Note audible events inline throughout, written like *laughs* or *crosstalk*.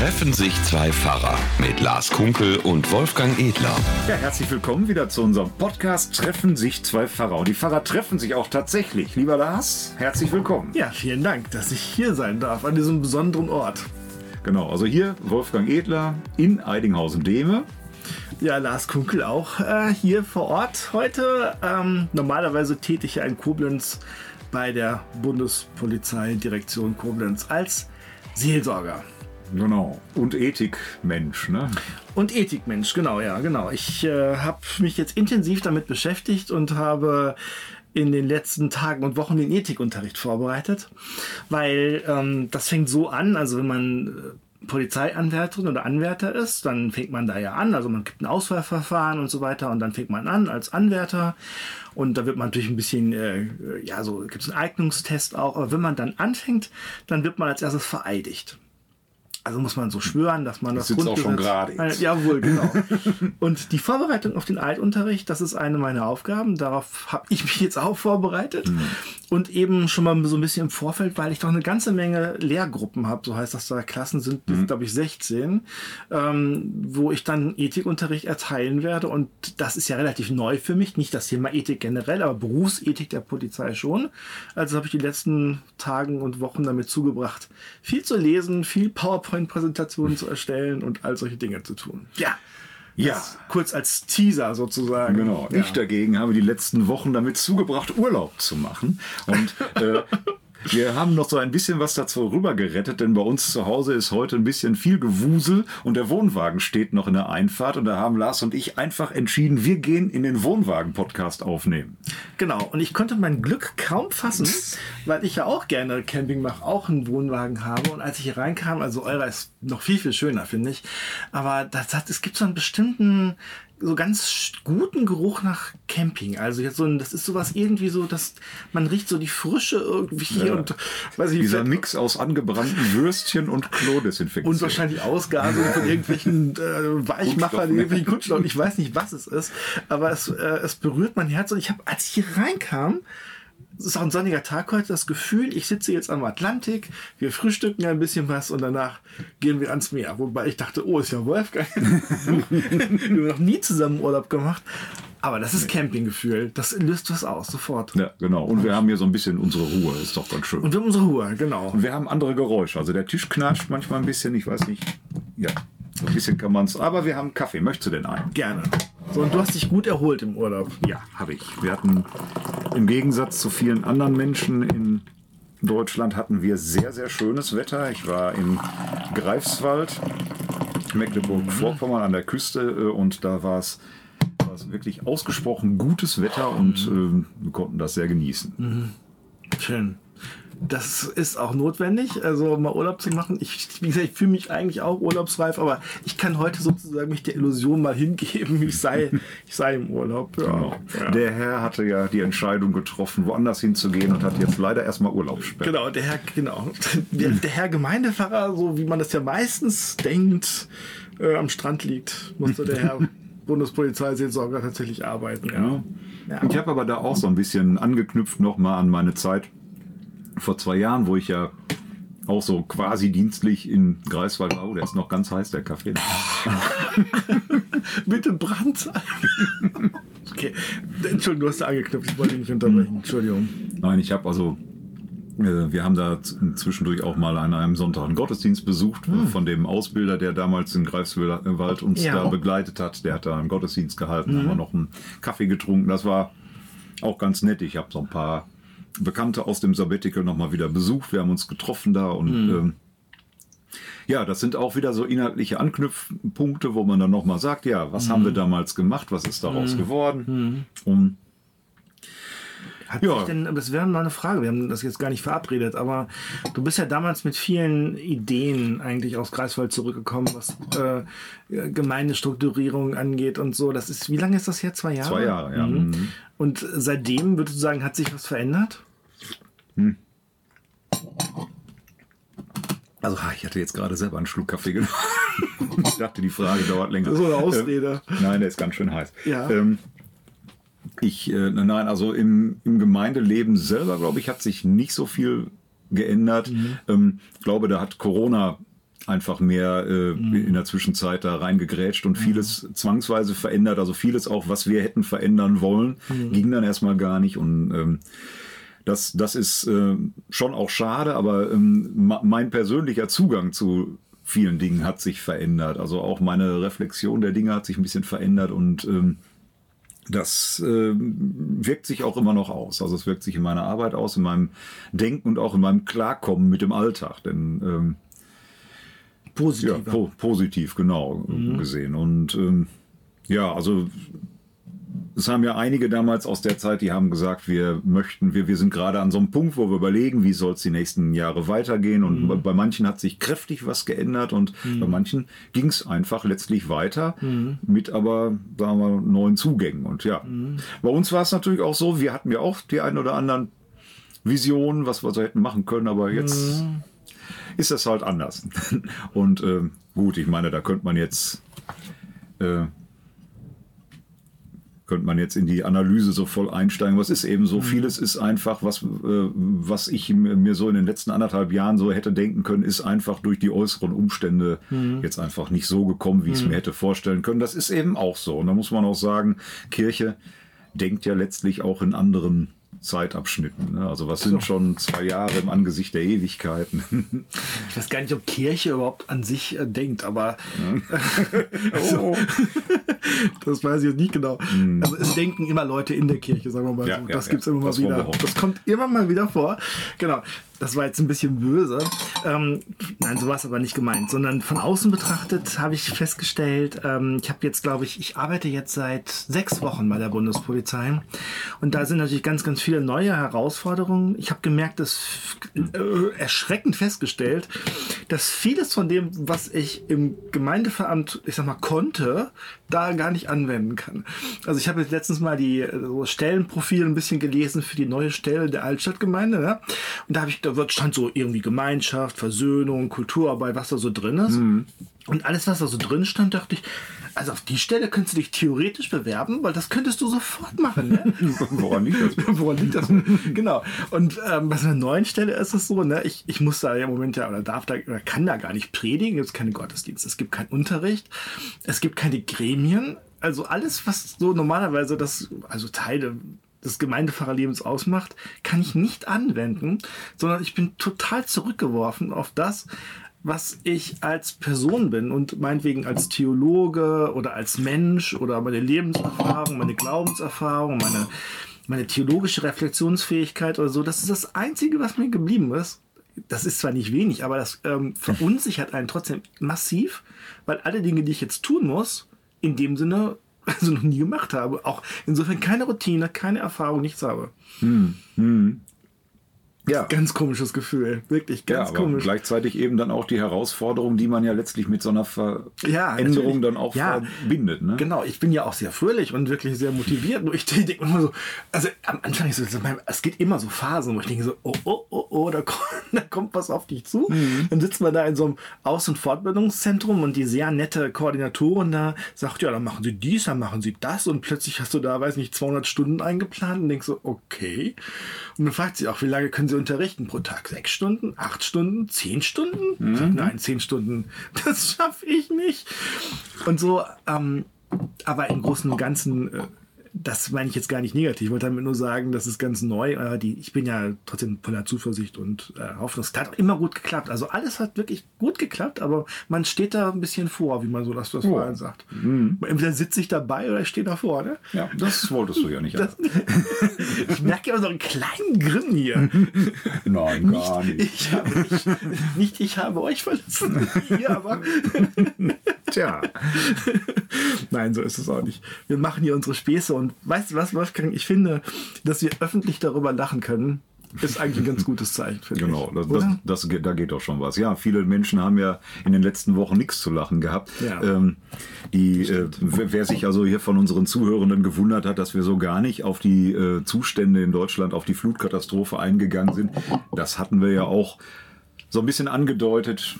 Treffen sich zwei Pfarrer mit Lars Kunkel und Wolfgang Edler. Ja, herzlich willkommen wieder zu unserem Podcast Treffen sich zwei Pfarrer. Und die Pfarrer treffen sich auch tatsächlich. Lieber Lars, herzlich willkommen. Ja, vielen Dank, dass ich hier sein darf an diesem besonderen Ort. Genau, also hier Wolfgang Edler in Eidinghausen-Dehme. Ja, Lars Kunkel auch äh, hier vor Ort heute. Ähm, normalerweise tätig in Koblenz bei der Bundespolizeidirektion Koblenz als Seelsorger. Genau. Und Ethikmensch, ne? Und Ethikmensch, genau, ja, genau. Ich äh, habe mich jetzt intensiv damit beschäftigt und habe in den letzten Tagen und Wochen den Ethikunterricht vorbereitet, weil ähm, das fängt so an, also wenn man äh, Polizeianwärterin oder Anwärter ist, dann fängt man da ja an, also man gibt ein Auswahlverfahren und so weiter und dann fängt man an als Anwärter und da wird man natürlich ein bisschen, äh, ja, so gibt es einen Eignungstest auch, aber wenn man dann anfängt, dann wird man als erstes vereidigt. Also muss man so schwören, dass man das, das Grundgesetz... auch schon gerade. Äh, jawohl, genau. *laughs* und die Vorbereitung auf den Altunterricht, das ist eine meiner Aufgaben. Darauf habe ich mich jetzt auch vorbereitet. Mhm. Und eben schon mal so ein bisschen im Vorfeld, weil ich doch eine ganze Menge Lehrgruppen habe. So heißt das da, Klassen sind, mhm. glaube ich, 16, ähm, wo ich dann Ethikunterricht erteilen werde. Und das ist ja relativ neu für mich. Nicht das Thema Ethik generell, aber Berufsethik der Polizei schon. Also habe ich die letzten Tagen und Wochen damit zugebracht, viel zu lesen, viel PowerPoint PowerPoint-Präsentationen zu erstellen und all solche Dinge zu tun. Ja. Ja. kurz als Teaser sozusagen. Genau. Ja. Ich dagegen habe die letzten Wochen damit zugebracht, Urlaub zu machen. Und äh, Wir haben noch so ein bisschen was dazu rüber gerettet, denn bei uns zu Hause ist heute ein bisschen viel Gewusel und der Wohnwagen steht noch in der Einfahrt und da haben Lars und ich einfach entschieden, wir gehen in den Wohnwagen-Podcast aufnehmen. Genau, und ich konnte mein Glück kaum fassen, weil ich ja auch gerne Camping mache, auch einen Wohnwagen habe. Und als ich hier reinkam, also eurer ist noch viel, viel schöner, finde ich, aber das hat, es gibt so einen bestimmten so ganz guten Geruch nach Camping. Also jetzt so ein, das ist sowas irgendwie so, dass man riecht so die Frische irgendwie ja. und weiß ich, Dieser Mix aus angebrannten Würstchen und Klodesinfektion. Und wahrscheinlich Ausgasen von irgendwelchen *laughs* äh, Weichmachern, irgendwelchen Kunststoffen. Ich weiß nicht, was es ist, aber es, äh, es berührt mein Herz und ich habe, als ich hier reinkam, es ist auch ein sonniger Tag heute, das Gefühl, ich sitze jetzt am Atlantik, wir frühstücken ein bisschen was und danach gehen wir ans Meer. Wobei ich dachte, oh, ist ja Wolfgang. *laughs* wir haben noch nie zusammen Urlaub gemacht. Aber das ist Campinggefühl. Das löst was aus, sofort. Ja, genau. Und wir haben hier so ein bisschen unsere Ruhe. Ist doch ganz schön. Und wir haben unsere Ruhe, genau. Und wir haben andere Geräusche. Also der Tisch knatscht manchmal ein bisschen. Ich weiß nicht. Ja, so ein bisschen kann man es. Aber wir haben Kaffee. Möchtest du denn einen? Gerne. So, und du hast dich gut erholt im Urlaub. Ja, habe ich. Wir hatten im Gegensatz zu vielen anderen Menschen in Deutschland hatten wir sehr, sehr schönes Wetter. Ich war in Greifswald, Mecklenburg-Vorpommern an der Küste äh, und da war es wirklich ausgesprochen gutes Wetter und äh, wir konnten das sehr genießen. Mhm. Schön das ist auch notwendig, also mal Urlaub zu machen. Ich, wie gesagt, ich fühle mich eigentlich auch urlaubsreif, aber ich kann heute sozusagen mich der Illusion mal hingeben, ich sei, ich sei im Urlaub. Ja. Genau. Ja. Der Herr hatte ja die Entscheidung getroffen, woanders hinzugehen und hat jetzt leider erstmal Urlaubssperre. Genau, der Herr, genau. Der, der Herr Gemeindepfarrer, so wie man das ja meistens denkt, äh, am Strand liegt, musste der Herr *laughs* Bundespolizeiseelsorger tatsächlich arbeiten. Ja. ja. Ich habe aber da auch so ein bisschen angeknüpft nochmal an meine Zeit vor zwei Jahren, wo ich ja auch so quasi dienstlich in Greifswald war. Oh, der ist noch ganz heiß, der Kaffee. *laughs* Bitte Brand. *laughs* okay. Entschuldigung, du hast da angeknüpft. Ich wollte dich nicht unterbrechen. Entschuldigung. Nein, ich habe also äh, wir haben da zwischendurch auch mal an einem Sonntag einen Gottesdienst besucht hm. von dem Ausbilder, der damals in Greifswald uns ja. da begleitet hat. Der hat da einen Gottesdienst gehalten, mhm. haben wir noch einen Kaffee getrunken. Das war auch ganz nett. Ich habe so ein paar Bekannte aus dem Sabbatical nochmal wieder besucht. Wir haben uns getroffen da und mhm. ähm, ja, das sind auch wieder so inhaltliche Anknüpfpunkte, wo man dann nochmal sagt, ja, was mhm. haben wir damals gemacht, was ist daraus mhm. geworden? Mhm. Und hat ja. denn, das wäre mal eine Frage, wir haben das jetzt gar nicht verabredet, aber du bist ja damals mit vielen Ideen eigentlich aus Greifswald zurückgekommen, was äh, Gemeindestrukturierung angeht und so. Das ist, wie lange ist das her? Zwei Jahre? Zwei Jahre, ja. Mhm. mhm. Und seitdem, würdest du sagen, hat sich was verändert? Hm. Also, ich hatte jetzt gerade selber einen Schluck Kaffee genommen. *laughs* ich dachte, die Frage dauert länger. So eine Ausrede. Ähm, nein, der ist ganz schön heiß. Ja. Ähm, ich, äh, nein, also im, im Gemeindeleben selber, glaube ich, hat sich nicht so viel geändert. Mhm. Ähm, ich glaube, da hat Corona einfach mehr äh, mhm. in der Zwischenzeit da reingegrätscht und vieles mhm. zwangsweise verändert. Also vieles auch, was wir hätten verändern wollen, mhm. ging dann erstmal gar nicht. Und ähm, das, das ist äh, schon auch schade, aber ähm, mein persönlicher Zugang zu vielen Dingen hat sich verändert. Also auch meine Reflexion der Dinge hat sich ein bisschen verändert und ähm, das äh, wirkt sich auch immer noch aus. Also es wirkt sich in meiner Arbeit aus, in meinem Denken und auch in meinem Klarkommen mit dem Alltag. Denn ähm, positiv, ja, po positiv genau mhm. gesehen. Und ähm, ja, also es haben ja einige damals aus der Zeit, die haben gesagt, wir möchten, wir, wir sind gerade an so einem Punkt, wo wir überlegen, wie soll es die nächsten Jahre weitergehen. Und mhm. bei, bei, manchen hat sich kräftig was geändert und mhm. bei manchen ging es einfach letztlich weiter mhm. mit aber, sagen wir, neuen Zugängen. Und ja, mhm. bei uns war es natürlich auch so, wir hatten ja auch die ein oder anderen Visionen, was wir so hätten machen können, aber jetzt mhm. ist das halt anders. *laughs* Und äh, gut, ich meine, da könnte man jetzt äh, könnte man jetzt in die Analyse so voll einsteigen. Was ist eben so? Mhm. Vieles ist einfach, was, äh, was ich mir so in den letzten anderthalb Jahren so hätte denken können, ist einfach durch die äußeren Umstände mhm. jetzt einfach nicht so gekommen, wie ich es mhm. mir hätte vorstellen können. Das ist eben auch so. Und da muss man auch sagen, Kirche denkt ja letztlich auch in anderen Zeitabschnitten. Ne? Also was sind schon zwei Jahre im Angesicht der Ewigkeiten? *laughs* Ich weiß gar nicht, ob Kirche überhaupt an sich äh, denkt, aber *laughs* oh. *laughs* das weiß ich jetzt nicht genau. Hm. Also es denken immer Leute in der Kirche, sagen wir mal ja, so. Das ja, gibt es immer mal wieder. Das kommt immer mal wieder vor. Genau das war jetzt ein bisschen böse. Ähm, nein, so war es aber nicht gemeint, sondern von außen betrachtet habe ich festgestellt, ähm, ich habe jetzt, glaube ich, ich arbeite jetzt seit sechs Wochen bei der Bundespolizei und da sind natürlich ganz, ganz viele neue Herausforderungen. Ich habe gemerkt, dass äh, erschreckend festgestellt, dass vieles von dem, was ich im Gemeindeveramt, ich sag mal, konnte, da gar nicht anwenden kann. Also ich habe jetzt letztens mal die so Stellenprofile ein bisschen gelesen für die neue Stelle der Altstadtgemeinde. Ne? Und da habe ich, da stand so irgendwie Gemeinschaft, Versöhnung, Kulturarbeit, was da so drin ist. Mhm. Und alles, was da so drin stand, dachte ich, also auf die Stelle könntest du dich theoretisch bewerben, weil das könntest du sofort machen. Ne? *laughs* Woran liegt das? *laughs* Woran liegt das? genau. Und ähm, bei so einer neuen Stelle ist es so, ne, ich, ich muss da im Moment ja oder darf da oder kann da gar nicht predigen, es gibt keine Gottesdienste, es gibt keinen Unterricht, es gibt keine Gremien. Also alles, was so normalerweise das, also Teile des Gemeindefahrerlebens ausmacht, kann ich nicht anwenden, sondern ich bin total zurückgeworfen auf das, was ich als Person bin und meinetwegen als Theologe oder als Mensch oder meine Lebenserfahrung, meine Glaubenserfahrung, meine, meine theologische Reflexionsfähigkeit oder so, das ist das Einzige, was mir geblieben ist. Das ist zwar nicht wenig, aber das ähm, verunsichert einen trotzdem massiv, weil alle Dinge, die ich jetzt tun muss, in dem Sinne also noch nie gemacht habe. Auch insofern keine Routine, keine Erfahrung, nichts habe. Hm, hm. Ja. Ganz komisches Gefühl, wirklich ganz ja, aber komisch. Gleichzeitig eben dann auch die Herausforderung, die man ja letztlich mit so einer Veränderung ja, dann auch ja, verbindet. Ne? Genau, ich bin ja auch sehr fröhlich und wirklich sehr motiviert. Nur ich *laughs* denke immer so, also am Anfang ist es, es geht immer so Phasen, wo ich denke so, oh, oh, oh, oh, da kommt, *laughs* da kommt was auf dich zu. Mhm. Dann sitzt man da in so einem Aus- und Fortbildungszentrum und die sehr nette Koordinatorin da sagt, ja, dann machen sie dies, dann machen sie das und plötzlich hast du da, weiß nicht, 200 Stunden eingeplant und denkst so, okay. Und man fragt sich auch, wie lange können sie unterrichten pro Tag? Sechs Stunden, acht Stunden, zehn Stunden? Mhm. Nein, zehn Stunden. *laughs* Das schaffe ich nicht. Und so, ähm, aber im Großen und Ganzen äh, das meine ich jetzt gar nicht negativ. Ich wollte damit nur sagen, das ist ganz neu. Äh, die, ich bin ja trotzdem voller Zuversicht und äh, Hoffnung. Es hat immer gut geklappt. Also alles hat wirklich gut geklappt, aber man steht da ein bisschen vor, wie man so das, das oh. vorhin sagt. Mhm. Entweder sitze ich dabei oder ich stehe da vorne. Ja, das wolltest du ja nicht. Das, *laughs* ich merke immer so einen kleinen Grin hier. *laughs* Nein, gar nicht. nicht. Ich habe, nicht, nicht ich habe euch verlassen. *laughs* Hier aber. Tja. Nein, so ist es auch nicht. Wir machen hier unsere Späße und weißt du was, Wolfgang? Ich finde, dass wir öffentlich darüber lachen können, ist eigentlich ein ganz gutes Zeichen. Genau, das, das, das, da geht doch schon was. Ja, viele Menschen haben ja in den letzten Wochen nichts zu lachen gehabt. Ja. Ähm, die, äh, wer sich also hier von unseren Zuhörenden gewundert hat, dass wir so gar nicht auf die äh, Zustände in Deutschland, auf die Flutkatastrophe eingegangen sind, das hatten wir ja auch so ein bisschen angedeutet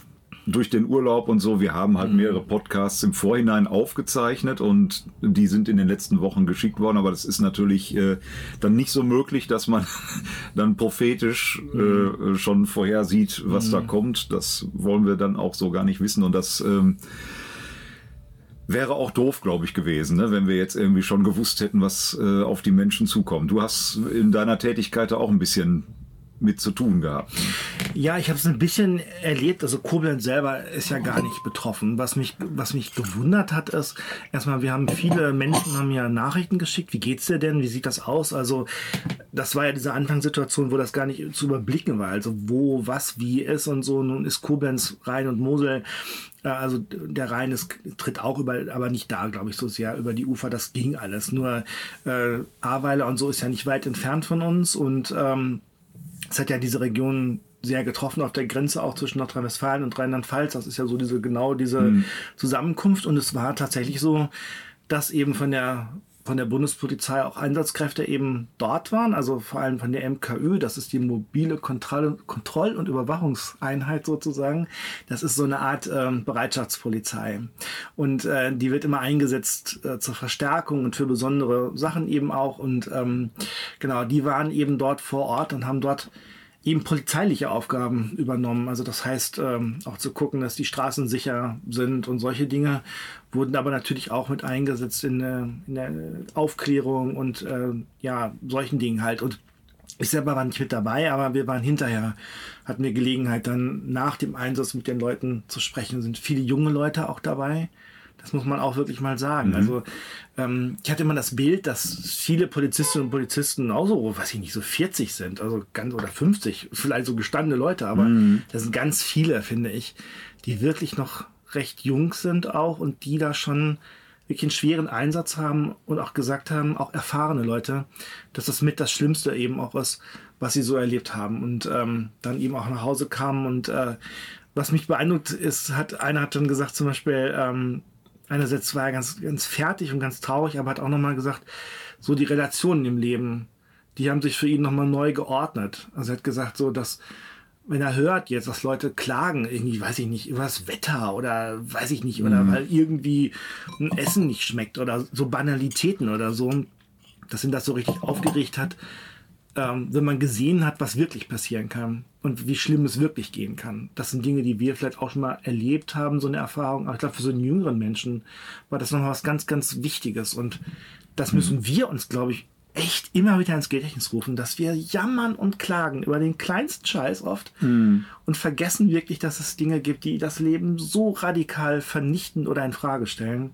durch den Urlaub und so, wir haben halt mhm. mehrere Podcasts im Vorhinein aufgezeichnet und die sind in den letzten Wochen geschickt worden, aber das ist natürlich äh, dann nicht so möglich, dass man *laughs* dann prophetisch mhm. äh, schon vorhersieht, was mhm. da kommt. Das wollen wir dann auch so gar nicht wissen und das ähm, wäre auch doof, glaube ich, gewesen, ne? wenn wir jetzt irgendwie schon gewusst hätten, was äh, auf die Menschen zukommt. Du hast in deiner Tätigkeit auch ein bisschen mit zu tun gehabt. Ja, ich habe es ein bisschen erlebt. Also Koblenz selber ist ja gar nicht betroffen. Was mich, was mich gewundert hat, ist erstmal, wir haben viele Menschen haben ja Nachrichten geschickt. Wie geht's dir denn? Wie sieht das aus? Also das war ja diese Anfangssituation, wo das gar nicht zu überblicken war. Also wo, was, wie ist und so. Nun ist Koblenz, Rhein und Mosel äh, also der Rhein ist, tritt auch über, aber nicht da, glaube ich, so sehr über die Ufer. Das ging alles. Nur äh, Ahrweiler und so ist ja nicht weit entfernt von uns und ähm, es hat ja diese Region sehr getroffen auf der Grenze auch zwischen Nordrhein-Westfalen und Rheinland-Pfalz. Das ist ja so diese genau diese mhm. Zusammenkunft und es war tatsächlich so, dass eben von der von der Bundespolizei auch Einsatzkräfte eben dort waren, also vor allem von der MKÖ, das ist die mobile Kontroll-, Kontroll und Überwachungseinheit sozusagen. Das ist so eine Art ähm, Bereitschaftspolizei. Und äh, die wird immer eingesetzt äh, zur Verstärkung und für besondere Sachen eben auch. Und ähm, genau, die waren eben dort vor Ort und haben dort eben polizeiliche Aufgaben übernommen. Also das heißt ähm, auch zu gucken, dass die Straßen sicher sind und solche Dinge wurden aber natürlich auch mit eingesetzt in, äh, in der Aufklärung und äh, ja solchen Dingen halt. Und ich selber war nicht mit dabei, aber wir waren hinterher, hatten wir Gelegenheit dann nach dem Einsatz mit den Leuten zu sprechen. Sind viele junge Leute auch dabei. Das muss man auch wirklich mal sagen. Mhm. Also ähm, ich hatte immer das Bild, dass viele Polizistinnen und Polizisten auch so, weiß ich nicht, so 40 sind, also ganz oder 50, vielleicht so gestandene Leute, aber mhm. das sind ganz viele, finde ich, die wirklich noch recht jung sind auch und die da schon wirklich einen schweren Einsatz haben und auch gesagt haben, auch erfahrene Leute, dass das mit das Schlimmste eben auch ist, was sie so erlebt haben und ähm, dann eben auch nach Hause kamen und äh, was mich beeindruckt ist, hat einer hat dann gesagt zum Beispiel, ähm, einerseits war er ganz, ganz fertig und ganz traurig, aber hat auch nochmal gesagt, so die Relationen im Leben, die haben sich für ihn nochmal neu geordnet. Also er hat gesagt, so dass, wenn er hört jetzt, dass Leute klagen, irgendwie, weiß ich nicht, über das Wetter oder weiß ich nicht, oder mhm. weil irgendwie ein Essen nicht schmeckt oder so Banalitäten oder so, dass ihn das so richtig aufgeregt hat, ähm, wenn man gesehen hat, was wirklich passieren kann und wie schlimm es wirklich gehen kann. Das sind Dinge, die wir vielleicht auch schon mal erlebt haben, so eine Erfahrung. Aber ich glaube, für so einen jüngeren Menschen war das nochmal was ganz, ganz Wichtiges. Und das müssen mhm. wir uns, glaube ich, echt immer wieder ins Gedächtnis rufen, dass wir jammern und klagen über den kleinsten Scheiß oft mhm. und vergessen wirklich, dass es Dinge gibt, die das Leben so radikal vernichten oder in Frage stellen.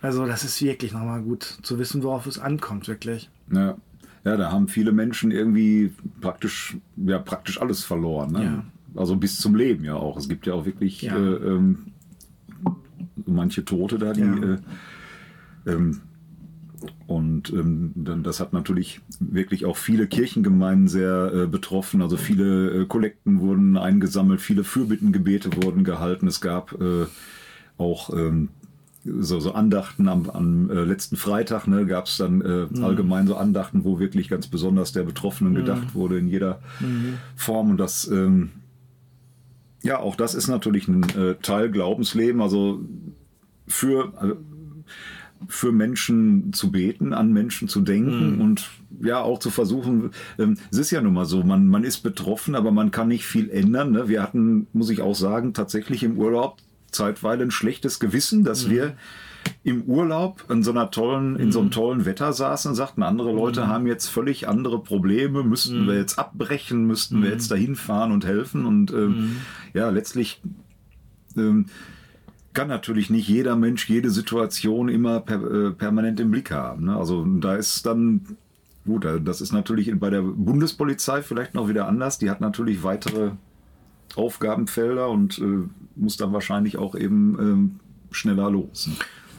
Also das ist wirklich nochmal gut zu wissen, worauf es ankommt, wirklich. Ja. Ja, da haben viele Menschen irgendwie praktisch, ja, praktisch alles verloren. Ne? Ja. Also bis zum Leben ja auch. Es gibt ja auch wirklich ja. Äh, ähm, manche Tote da, die. Ja. Äh, ähm, und ähm, das hat natürlich wirklich auch viele Kirchengemeinden sehr äh, betroffen. Also viele äh, Kollekten wurden eingesammelt, viele Fürbittengebete wurden gehalten. Es gab äh, auch ähm, so, so Andachten am, am äh, letzten Freitag ne, gab es dann äh, mhm. allgemein so Andachten, wo wirklich ganz besonders der Betroffenen mhm. gedacht wurde in jeder mhm. Form. Und das, ähm, ja, auch das ist natürlich ein äh, Teil Glaubensleben, also für, also für Menschen zu beten, an Menschen zu denken mhm. und ja auch zu versuchen. Ähm, es ist ja nun mal so, man, man ist betroffen, aber man kann nicht viel ändern. Ne? Wir hatten, muss ich auch sagen, tatsächlich im Urlaub zeitweile ein schlechtes Gewissen, dass mhm. wir im Urlaub in so einer tollen, in so einem mhm. tollen Wetter saßen und sagten, andere Leute mhm. haben jetzt völlig andere Probleme, müssten mhm. wir jetzt abbrechen, müssten wir mhm. jetzt dahin fahren und helfen. Und ähm, mhm. ja, letztlich ähm, kann natürlich nicht jeder Mensch jede Situation immer per, äh, permanent im Blick haben. Ne? Also da ist dann gut, das ist natürlich bei der Bundespolizei vielleicht noch wieder anders. Die hat natürlich weitere Aufgabenfelder und äh, muss dann wahrscheinlich auch eben ähm, schneller los.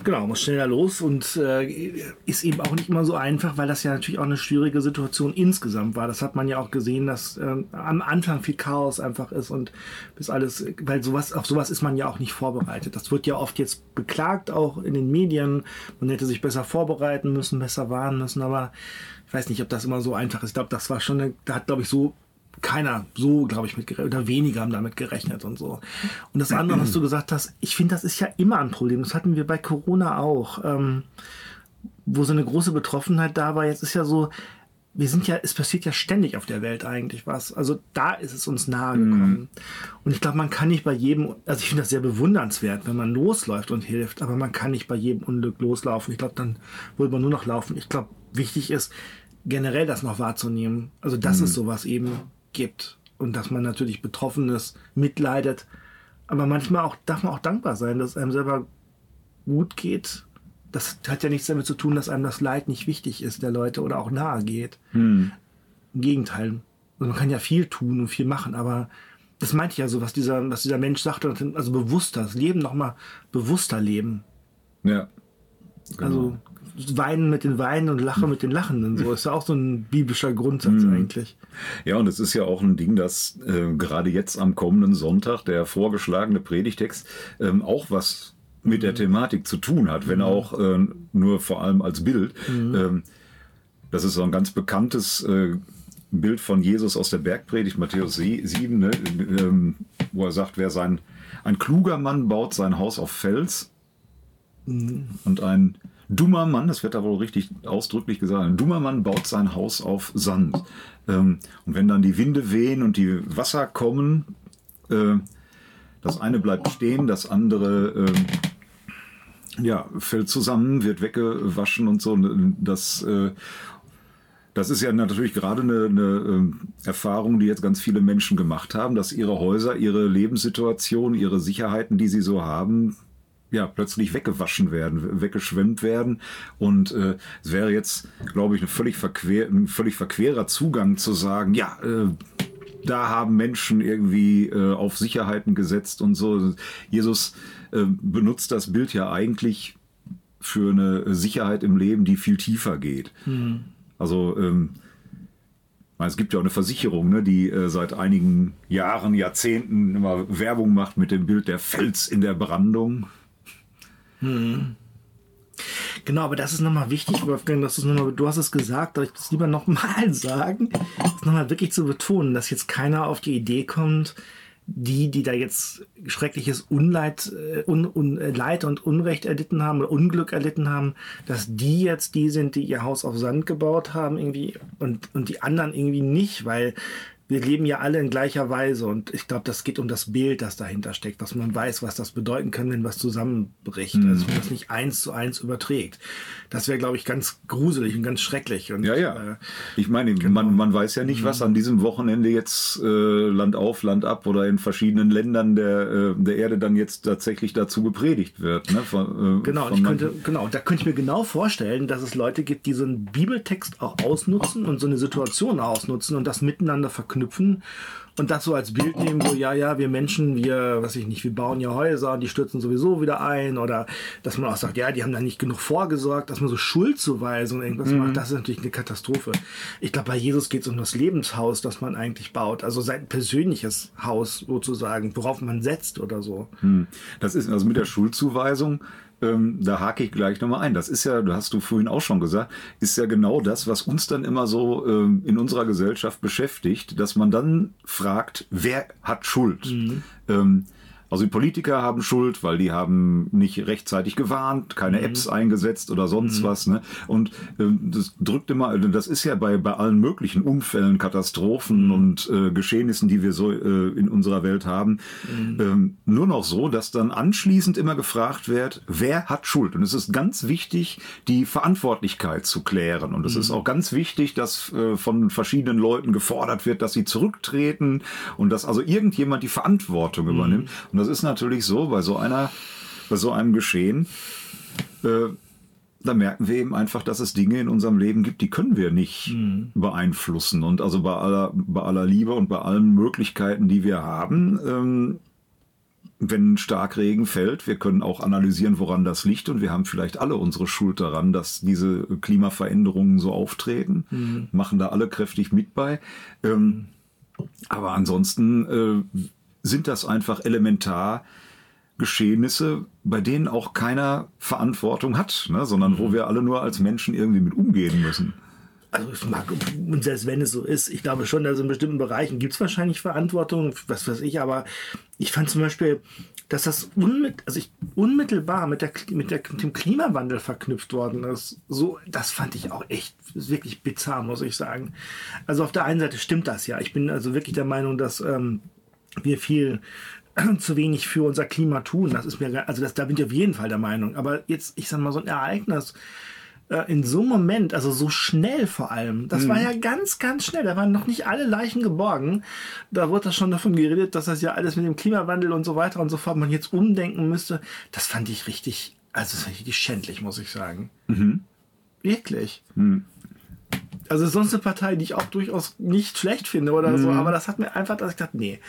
Genau, muss schneller los und äh, ist eben auch nicht immer so einfach, weil das ja natürlich auch eine schwierige Situation insgesamt war. Das hat man ja auch gesehen, dass äh, am Anfang viel Chaos einfach ist und bis alles, weil sowas, auf sowas ist man ja auch nicht vorbereitet. Das wird ja oft jetzt beklagt, auch in den Medien. Man hätte sich besser vorbereiten müssen, besser warnen müssen, aber ich weiß nicht, ob das immer so einfach ist. Ich glaube, das war schon, eine, da hat, glaube ich, so keiner so, glaube ich, mit gerechnet, oder weniger haben damit gerechnet und so. Und das andere, was du gesagt hast, ich finde, das ist ja immer ein Problem. Das hatten wir bei Corona auch, ähm, wo so eine große Betroffenheit da war. Jetzt ist ja so, wir sind ja, es passiert ja ständig auf der Welt eigentlich was. Also da ist es uns nahe gekommen. Mm. Und ich glaube, man kann nicht bei jedem, also ich finde das sehr bewundernswert, wenn man losläuft und hilft, aber man kann nicht bei jedem Unglück loslaufen. Ich glaube, dann würde man nur noch laufen. Ich glaube, wichtig ist, generell das noch wahrzunehmen. Also, dass mm. es sowas eben gibt und dass man natürlich Betroffenes mitleidet. Aber manchmal auch, darf man auch dankbar sein, dass es einem selber gut geht das hat ja nichts damit zu tun, dass einem das Leid nicht wichtig ist, der Leute oder auch nahe geht. Hm. Im Gegenteil. Also man kann ja viel tun und viel machen, aber das meinte ich ja so, was dieser, was dieser Mensch sagte, also bewusster, das Leben nochmal bewusster leben. Ja. Genau. Also weinen mit den Weinen und lachen mit den Lachenden. So *laughs* ist ja auch so ein biblischer Grundsatz mhm. eigentlich. Ja, und es ist ja auch ein Ding, dass äh, gerade jetzt am kommenden Sonntag der vorgeschlagene Predigtext ähm, auch was mit der Thematik zu tun hat, wenn auch äh, nur vor allem als Bild. Mhm. Ähm, das ist so ein ganz bekanntes äh, Bild von Jesus aus der Bergpredigt, Matthäus 7, ne, ähm, wo er sagt, wer sein, ein kluger Mann baut sein Haus auf Fels mhm. Und ein dummer Mann, das wird da wohl richtig ausdrücklich gesagt, ein dummer Mann baut sein Haus auf Sand. Ähm, und wenn dann die Winde wehen und die Wasser kommen, äh, das eine bleibt stehen, das andere äh, ja, fällt zusammen, wird weggewaschen und so. Das, äh, das ist ja natürlich gerade eine, eine ähm, Erfahrung, die jetzt ganz viele Menschen gemacht haben, dass ihre Häuser, ihre Lebenssituation, ihre Sicherheiten, die sie so haben, ja, plötzlich weggewaschen werden, weggeschwemmt werden. Und äh, es wäre jetzt, glaube ich, ein völlig, verquer, ein völlig verquerer Zugang zu sagen, ja, äh, da haben Menschen irgendwie äh, auf Sicherheiten gesetzt und so. Jesus äh, benutzt das Bild ja eigentlich für eine Sicherheit im Leben, die viel tiefer geht. Mhm. Also ähm, es gibt ja auch eine Versicherung, ne, die äh, seit einigen Jahren, Jahrzehnten immer Werbung macht mit dem Bild der Fels in der Brandung. Mhm. Genau, aber das ist nochmal wichtig, Wolfgang, dass noch mal, du hast es gesagt, aber ich muss lieber nochmal *laughs* sagen, das nochmal wirklich zu betonen, dass jetzt keiner auf die Idee kommt, die, die da jetzt schreckliches Unleid, äh, Un, Un, äh, Leid und Unrecht erlitten haben oder Unglück erlitten haben, dass die jetzt die sind, die ihr Haus auf Sand gebaut haben irgendwie und, und die anderen irgendwie nicht, weil wir leben ja alle in gleicher Weise und ich glaube, das geht um das Bild, das dahinter steckt, dass man weiß, was das bedeuten kann, wenn was zusammenbricht. Mhm. Also wenn das nicht eins zu eins überträgt. Das wäre, glaube ich, ganz gruselig und ganz schrecklich. Und, ja, ja. Äh, ich meine, genau. man, man weiß ja nicht, was mhm. an diesem Wochenende jetzt äh, Land auf, Land ab oder in verschiedenen Ländern der, äh, der Erde dann jetzt tatsächlich dazu gepredigt wird. Ne? Von, äh, genau, ich könnte, genau, da könnte ich mir genau vorstellen, dass es Leute gibt, die so einen Bibeltext auch ausnutzen und so eine Situation ausnutzen und das miteinander verknüpfen knüpfen und das so als Bild nehmen, so, ja, ja, wir Menschen, wir, was ich nicht, wir bauen ja Häuser und die stürzen sowieso wieder ein oder dass man auch sagt, ja, die haben da nicht genug vorgesorgt, dass man so Schuldzuweisung irgendwas mhm. macht, das ist natürlich eine Katastrophe. Ich glaube, bei Jesus geht es um das Lebenshaus, das man eigentlich baut, also sein persönliches Haus sozusagen, worauf man setzt oder so. Mhm. Das ist also mit der Schuldzuweisung, ähm, da hake ich gleich nochmal ein. Das ist ja, du hast du vorhin auch schon gesagt, ist ja genau das, was uns dann immer so ähm, in unserer Gesellschaft beschäftigt, dass man dann fragt, wer hat Schuld? Mhm. Ähm, also die Politiker haben Schuld, weil die haben nicht rechtzeitig gewarnt, keine mhm. Apps eingesetzt oder sonst mhm. was. Ne? Und ähm, das drückt immer, also das ist ja bei, bei allen möglichen Unfällen, Katastrophen mhm. und äh, Geschehnissen, die wir so äh, in unserer Welt haben, mhm. ähm, nur noch so, dass dann anschließend immer gefragt wird, wer hat Schuld? Und es ist ganz wichtig, die Verantwortlichkeit zu klären. Und es ist mhm. auch ganz wichtig, dass äh, von verschiedenen Leuten gefordert wird, dass sie zurücktreten und dass also irgendjemand die Verantwortung mhm. übernimmt. Und das ist natürlich so, bei so einer, bei so einem Geschehen, äh, da merken wir eben einfach, dass es Dinge in unserem Leben gibt, die können wir nicht mhm. beeinflussen. Und also bei aller, bei aller Liebe und bei allen Möglichkeiten, die wir haben, ähm, wenn Starkregen fällt, wir können auch analysieren, woran das liegt und wir haben vielleicht alle unsere Schuld daran, dass diese Klimaveränderungen so auftreten, mhm. machen da alle kräftig mit bei. Ähm, aber ansonsten äh, sind das einfach elementar Geschehnisse, bei denen auch keiner Verantwortung hat, ne, sondern wo wir alle nur als Menschen irgendwie mit umgehen müssen. also ich mag, und selbst wenn es so ist, ich glaube schon, dass in bestimmten Bereichen gibt es wahrscheinlich Verantwortung, was weiß ich, aber ich fand zum Beispiel, dass das unmit, also ich, unmittelbar mit, der, mit, der, mit dem Klimawandel verknüpft worden ist. So, das fand ich auch echt wirklich bizarr, muss ich sagen. Also auf der einen Seite stimmt das ja. Ich bin also wirklich der Meinung, dass ähm, wir viel *clears throat* zu wenig für unser Klima tun. Das ist mir, also das, da bin ich auf jeden Fall der Meinung. Aber jetzt, ich sag mal, so ein Ereignis, äh, in so einem Moment, also so schnell vor allem, das mhm. war ja ganz, ganz schnell, da waren noch nicht alle Leichen geborgen. Da wurde das schon davon geredet, dass das ja alles mit dem Klimawandel und so weiter und so fort man jetzt umdenken müsste. Das fand ich richtig, also das fand ich richtig schändlich, muss ich sagen. Mhm. Wirklich. Mhm. Also sonst eine Partei, die ich auch durchaus nicht schlecht finde oder so, mhm. aber das hat mir einfach, dass ich dachte, nee,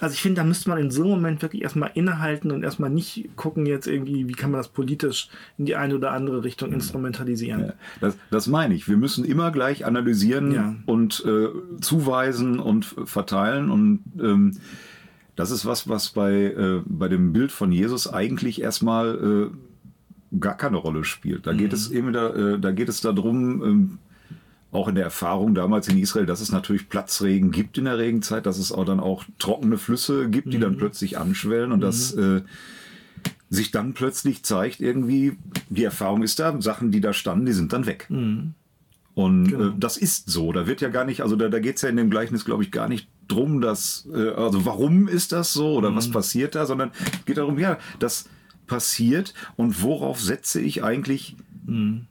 also ich finde, da müsste man in so einem Moment wirklich erstmal innehalten und erstmal nicht gucken jetzt irgendwie, wie kann man das politisch in die eine oder andere Richtung instrumentalisieren. Ja, das, das meine ich. Wir müssen immer gleich analysieren ja. und äh, zuweisen und verteilen und ähm, das ist was, was bei, äh, bei dem Bild von Jesus eigentlich erstmal äh, gar keine Rolle spielt. Da geht mhm. es eben da, äh, da geht es darum, ähm, auch in der Erfahrung damals in Israel, dass es natürlich Platzregen gibt in der Regenzeit, dass es auch dann auch trockene Flüsse gibt, die mhm. dann plötzlich anschwellen und mhm. dass äh, sich dann plötzlich zeigt, irgendwie, die Erfahrung ist da, Sachen, die da standen, die sind dann weg. Mhm. Und äh, genau. äh, das ist so. Da wird ja gar nicht, also da, da geht es ja in dem Gleichnis, glaube ich, gar nicht drum, dass, äh, also warum ist das so oder was mhm. passiert da, sondern es geht darum, ja, das passiert und worauf setze ich eigentlich mhm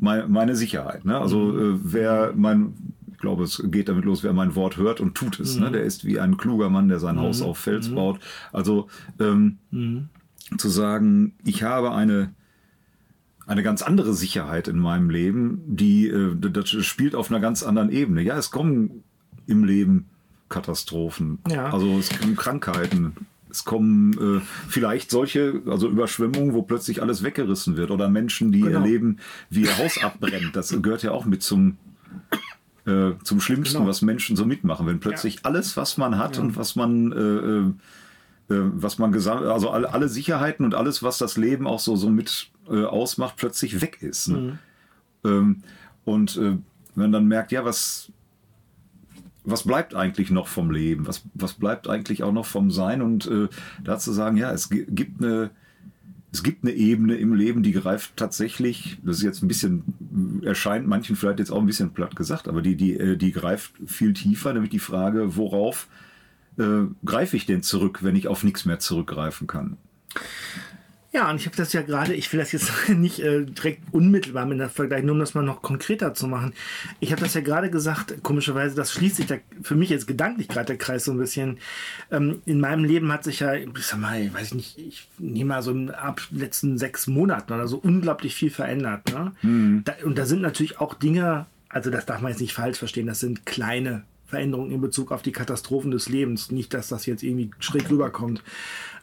meine, Sicherheit. Ne? Also mhm. äh, wer mein, ich glaube, es geht damit los, wer mein Wort hört und tut es. Ne? Mhm. Ne? Der ist wie ein kluger Mann, der sein mhm. Haus auf Fels mhm. baut. Also ähm, mhm. zu sagen, ich habe eine eine ganz andere Sicherheit in meinem Leben, die äh, das spielt auf einer ganz anderen Ebene. Ja, es kommen im Leben Katastrophen, ja. also es kommen Krankheiten, es kommen äh, vielleicht solche, also Überschwemmungen, wo plötzlich alles weggerissen wird oder Menschen, die genau. erleben, wie ihr Haus abbrennt. Das gehört ja auch mit zum, äh, zum Schlimmsten, genau. was Menschen so mitmachen. Wenn plötzlich ja. alles, was man hat ja. und was man, äh, äh, äh was man gesagt, also alle, alle Sicherheiten und alles, was das Leben auch so, so mit äh, ausmacht, plötzlich weg ist. Ne? Mhm. Ähm, und wenn man dann merkt, ja, was, was bleibt eigentlich noch vom Leben? Was, was bleibt eigentlich auch noch vom Sein? Und äh, da sagen, ja, es gibt eine, es gibt eine Ebene im Leben, die greift tatsächlich, das ist jetzt ein bisschen, erscheint manchen vielleicht jetzt auch ein bisschen platt gesagt, aber die, die, äh, die greift viel tiefer, nämlich die Frage, worauf äh, greife ich denn zurück, wenn ich auf nichts mehr zurückgreifen kann? Ja, und ich habe das ja gerade, ich will das jetzt *laughs* nicht äh, direkt unmittelbar mit der Vergleich, nur um das mal noch konkreter zu machen. Ich habe das ja gerade gesagt, komischerweise, das schließt sich da für mich jetzt gedanklich gerade der Kreis so ein bisschen. Ähm, in meinem Leben hat sich ja, ich sag mal, ich weiß nicht, ich nehme mal so in ab letzten sechs Monaten oder so unglaublich viel verändert. Ne? Mhm. Da, und da sind natürlich auch Dinge, also das darf man jetzt nicht falsch verstehen, das sind kleine Veränderungen in Bezug auf die Katastrophen des Lebens. Nicht, dass das jetzt irgendwie schräg rüberkommt.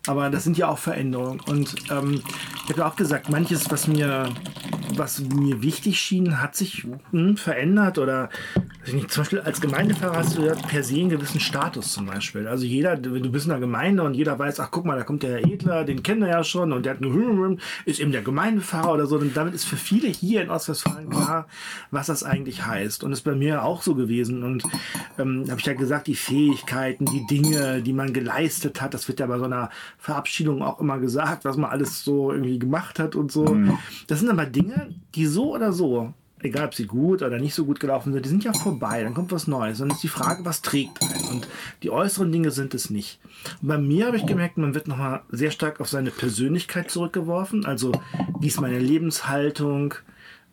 Aber das sind ja auch Veränderungen. Und ähm, ich habe ja auch gesagt, manches, was mir, was mir wichtig schien, hat sich hm, verändert. Oder nicht, zum Beispiel als Gemeindepfarrer hast du ja per se einen gewissen Status zum Beispiel. Also jeder, du bist in der Gemeinde und jeder weiß, ach guck mal, da kommt der Herr Edler, den kennen wir ja schon und der hat einen, ist eben der Gemeindepfarrer oder so. Und damit ist für viele hier in Ostwestfalen klar, was das eigentlich heißt. Und ist bei mir auch so gewesen. Und ähm, habe ich ja gesagt, die Fähigkeiten, die Dinge, die man geleistet hat, das wird ja bei so einer Verabschiedung auch immer gesagt, was man alles so irgendwie gemacht hat und so. Mhm. Das sind aber Dinge, die so oder so, egal ob sie gut oder nicht so gut gelaufen sind, die sind ja vorbei, dann kommt was Neues. Dann ist die Frage, was trägt einen? Und die äußeren Dinge sind es nicht. Und bei mir habe ich gemerkt, man wird nochmal sehr stark auf seine Persönlichkeit zurückgeworfen. Also, wie ist meine Lebenshaltung?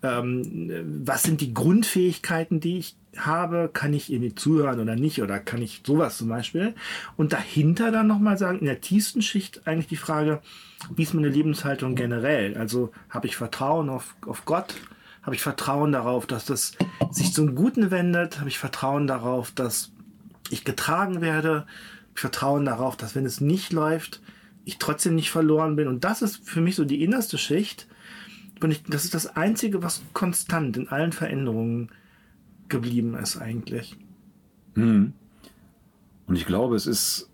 Ähm, was sind die Grundfähigkeiten, die ich habe, kann ich irgendwie zuhören oder nicht oder kann ich sowas zum Beispiel. Und dahinter dann nochmal sagen, in der tiefsten Schicht eigentlich die Frage, wie ist meine Lebenshaltung generell? Also habe ich Vertrauen auf, auf Gott? Habe ich Vertrauen darauf, dass das sich zum Guten wendet? Habe ich Vertrauen darauf, dass ich getragen werde? Ich Vertrauen darauf, dass wenn es nicht läuft, ich trotzdem nicht verloren bin? Und das ist für mich so die innerste Schicht. Und ich, das ist das Einzige, was konstant in allen Veränderungen geblieben ist eigentlich. Hm. Und ich glaube, es ist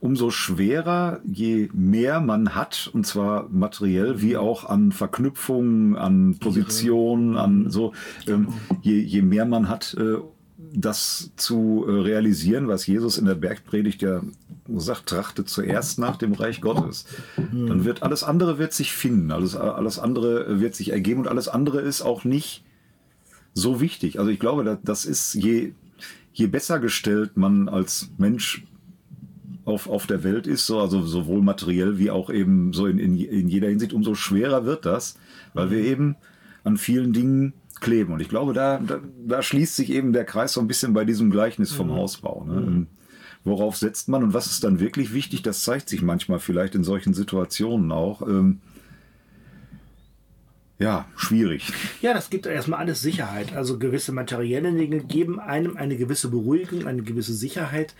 umso schwerer, je mehr man hat, und zwar materiell wie auch an Verknüpfungen, an Positionen, an so, ähm, je, je mehr man hat, äh, das zu äh, realisieren, was Jesus in der Bergpredigt ja sagt, trachtet zuerst nach dem Reich Gottes. Dann wird alles andere wird sich finden, alles, alles andere wird sich ergeben und alles andere ist auch nicht so wichtig. Also ich glaube, das ist je, je besser gestellt man als Mensch auf, auf der Welt ist, so, also sowohl materiell wie auch eben so in, in, in jeder Hinsicht, umso schwerer wird das, weil wir eben an vielen Dingen kleben. Und ich glaube, da, da, da schließt sich eben der Kreis so ein bisschen bei diesem Gleichnis vom mhm. Hausbau. Ne? Worauf setzt man und was ist dann wirklich wichtig? Das zeigt sich manchmal vielleicht in solchen Situationen auch. Ähm, ja, schwierig. Ja, das gibt erstmal alles Sicherheit. Also gewisse materielle Dinge geben einem eine gewisse Beruhigung, eine gewisse Sicherheit.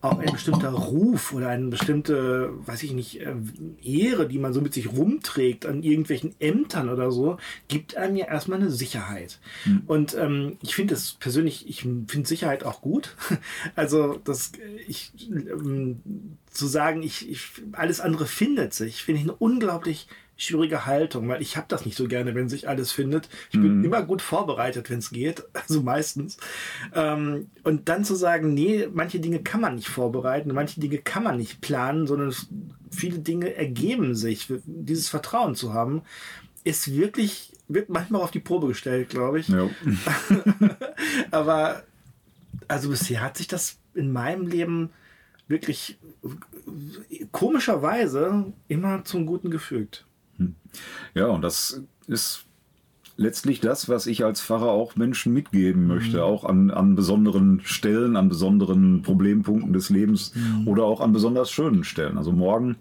Auch ein bestimmter Ruf oder eine bestimmte, weiß ich nicht, äh, Ehre, die man so mit sich rumträgt an irgendwelchen Ämtern oder so, gibt einem ja erstmal eine Sicherheit. Hm. Und ähm, ich finde es persönlich, ich finde Sicherheit auch gut. *laughs* Also das, ich, ähm, zu sagen, ich, ich, alles andere findet sich, finde ich eine unglaublich schwierige Haltung, weil ich habe das nicht so gerne, wenn sich alles findet. Ich bin mhm. immer gut vorbereitet, wenn es geht, *laughs* also meistens. Ähm, und dann zu sagen, nee, manche Dinge kann man nicht vorbereiten, manche Dinge kann man nicht planen, sondern viele Dinge ergeben sich. Dieses Vertrauen zu haben, ist wirklich, wird manchmal auf die Probe gestellt, glaube ich. Ja. *laughs* Aber also bisher hat sich das in meinem Leben wirklich komischerweise immer zum Guten gefügt. Hm. Ja, und das ist letztlich das, was ich als Pfarrer auch Menschen mitgeben möchte, mhm. auch an, an besonderen Stellen, an besonderen Problempunkten des Lebens mhm. oder auch an besonders schönen Stellen. Also morgen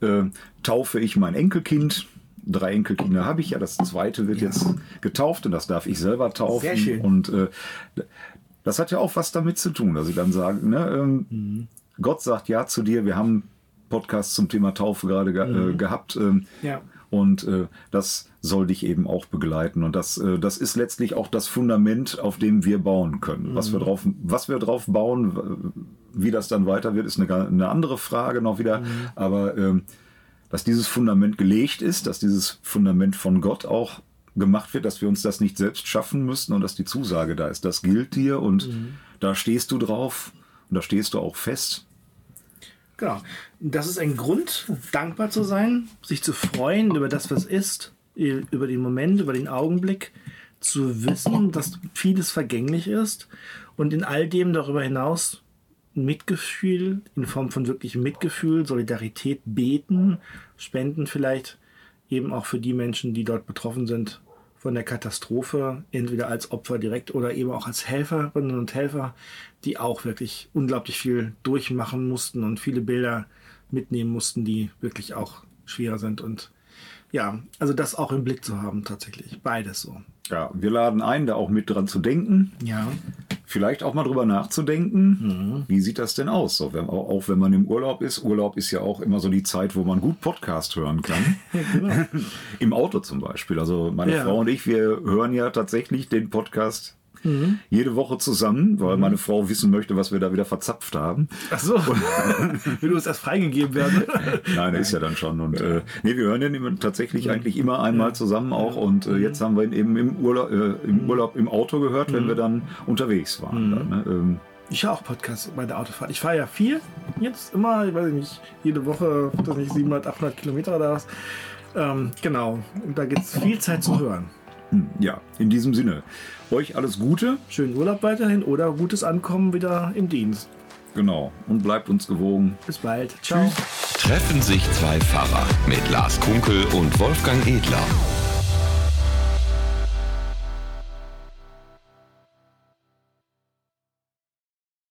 äh, taufe ich mein Enkelkind. Drei Enkelkinder habe ich ja. Das zweite wird ja. jetzt getauft und das darf ich selber taufen. Sehr schön. Und äh, das hat ja auch was damit zu tun, dass ich dann sage, ne, ähm, mhm. Gott sagt ja zu dir, wir haben Podcast zum Thema Taufe gerade ge mhm. äh, gehabt. Ähm, ja. Und äh, das soll dich eben auch begleiten. Und das, äh, das ist letztlich auch das Fundament, auf dem wir bauen können. Mhm. Was, wir drauf, was wir drauf bauen, wie das dann weiter wird, ist eine, eine andere Frage noch wieder. Mhm. Aber ähm, dass dieses Fundament gelegt ist, dass dieses Fundament von Gott auch gemacht wird, dass wir uns das nicht selbst schaffen müssen und dass die Zusage da ist. Das gilt dir und mhm. da stehst du drauf und da stehst du auch fest. Genau. Das ist ein Grund, dankbar zu sein, sich zu freuen über das, was ist, über den Moment, über den Augenblick, zu wissen, dass vieles vergänglich ist und in all dem darüber hinaus Mitgefühl in Form von wirklichem Mitgefühl, Solidarität, beten, spenden vielleicht eben auch für die Menschen, die dort betroffen sind von der Katastrophe, entweder als Opfer direkt oder eben auch als Helferinnen und Helfer, die auch wirklich unglaublich viel durchmachen mussten und viele Bilder mitnehmen mussten, die wirklich auch schwer sind. Und ja, also das auch im Blick zu haben, tatsächlich. Beides so. Ja, wir laden ein, da auch mit dran zu denken. Ja. Vielleicht auch mal drüber nachzudenken, mhm. wie sieht das denn aus? So, wenn, auch, auch, wenn man im Urlaub ist. Urlaub ist ja auch immer so die Zeit, wo man gut Podcast hören kann. *laughs* genau. *laughs* Im Auto zum Beispiel. Also meine ja. Frau und ich, wir hören ja tatsächlich den Podcast Mhm. Jede Woche zusammen, weil mhm. meine Frau wissen möchte, was wir da wieder verzapft haben. Ach so. *laughs* Will uns erst freigegeben werden? *laughs* Nein, er ist ja dann schon. Und äh, nee, wir hören den tatsächlich mhm. eigentlich immer einmal zusammen auch. Und äh, jetzt haben wir ihn eben im Urlaub, äh, im, Urlaub im Auto gehört, wenn wir dann unterwegs waren. Dann, ne? ähm, ich höre auch Podcasts bei der Autofahrt. Ich fahre ja viel jetzt immer, ich weiß nicht, jede Woche, das nicht 700, 800 Kilometer oder was. Ähm, genau, und da gibt es viel Zeit zu hören. Hm, ja, in diesem Sinne. Euch alles Gute. Schönen Urlaub weiterhin oder gutes Ankommen wieder im Dienst. Genau. Und bleibt uns gewogen. Bis bald. Ciao. Treffen sich zwei Pfarrer mit Lars Kunkel und Wolfgang Edler.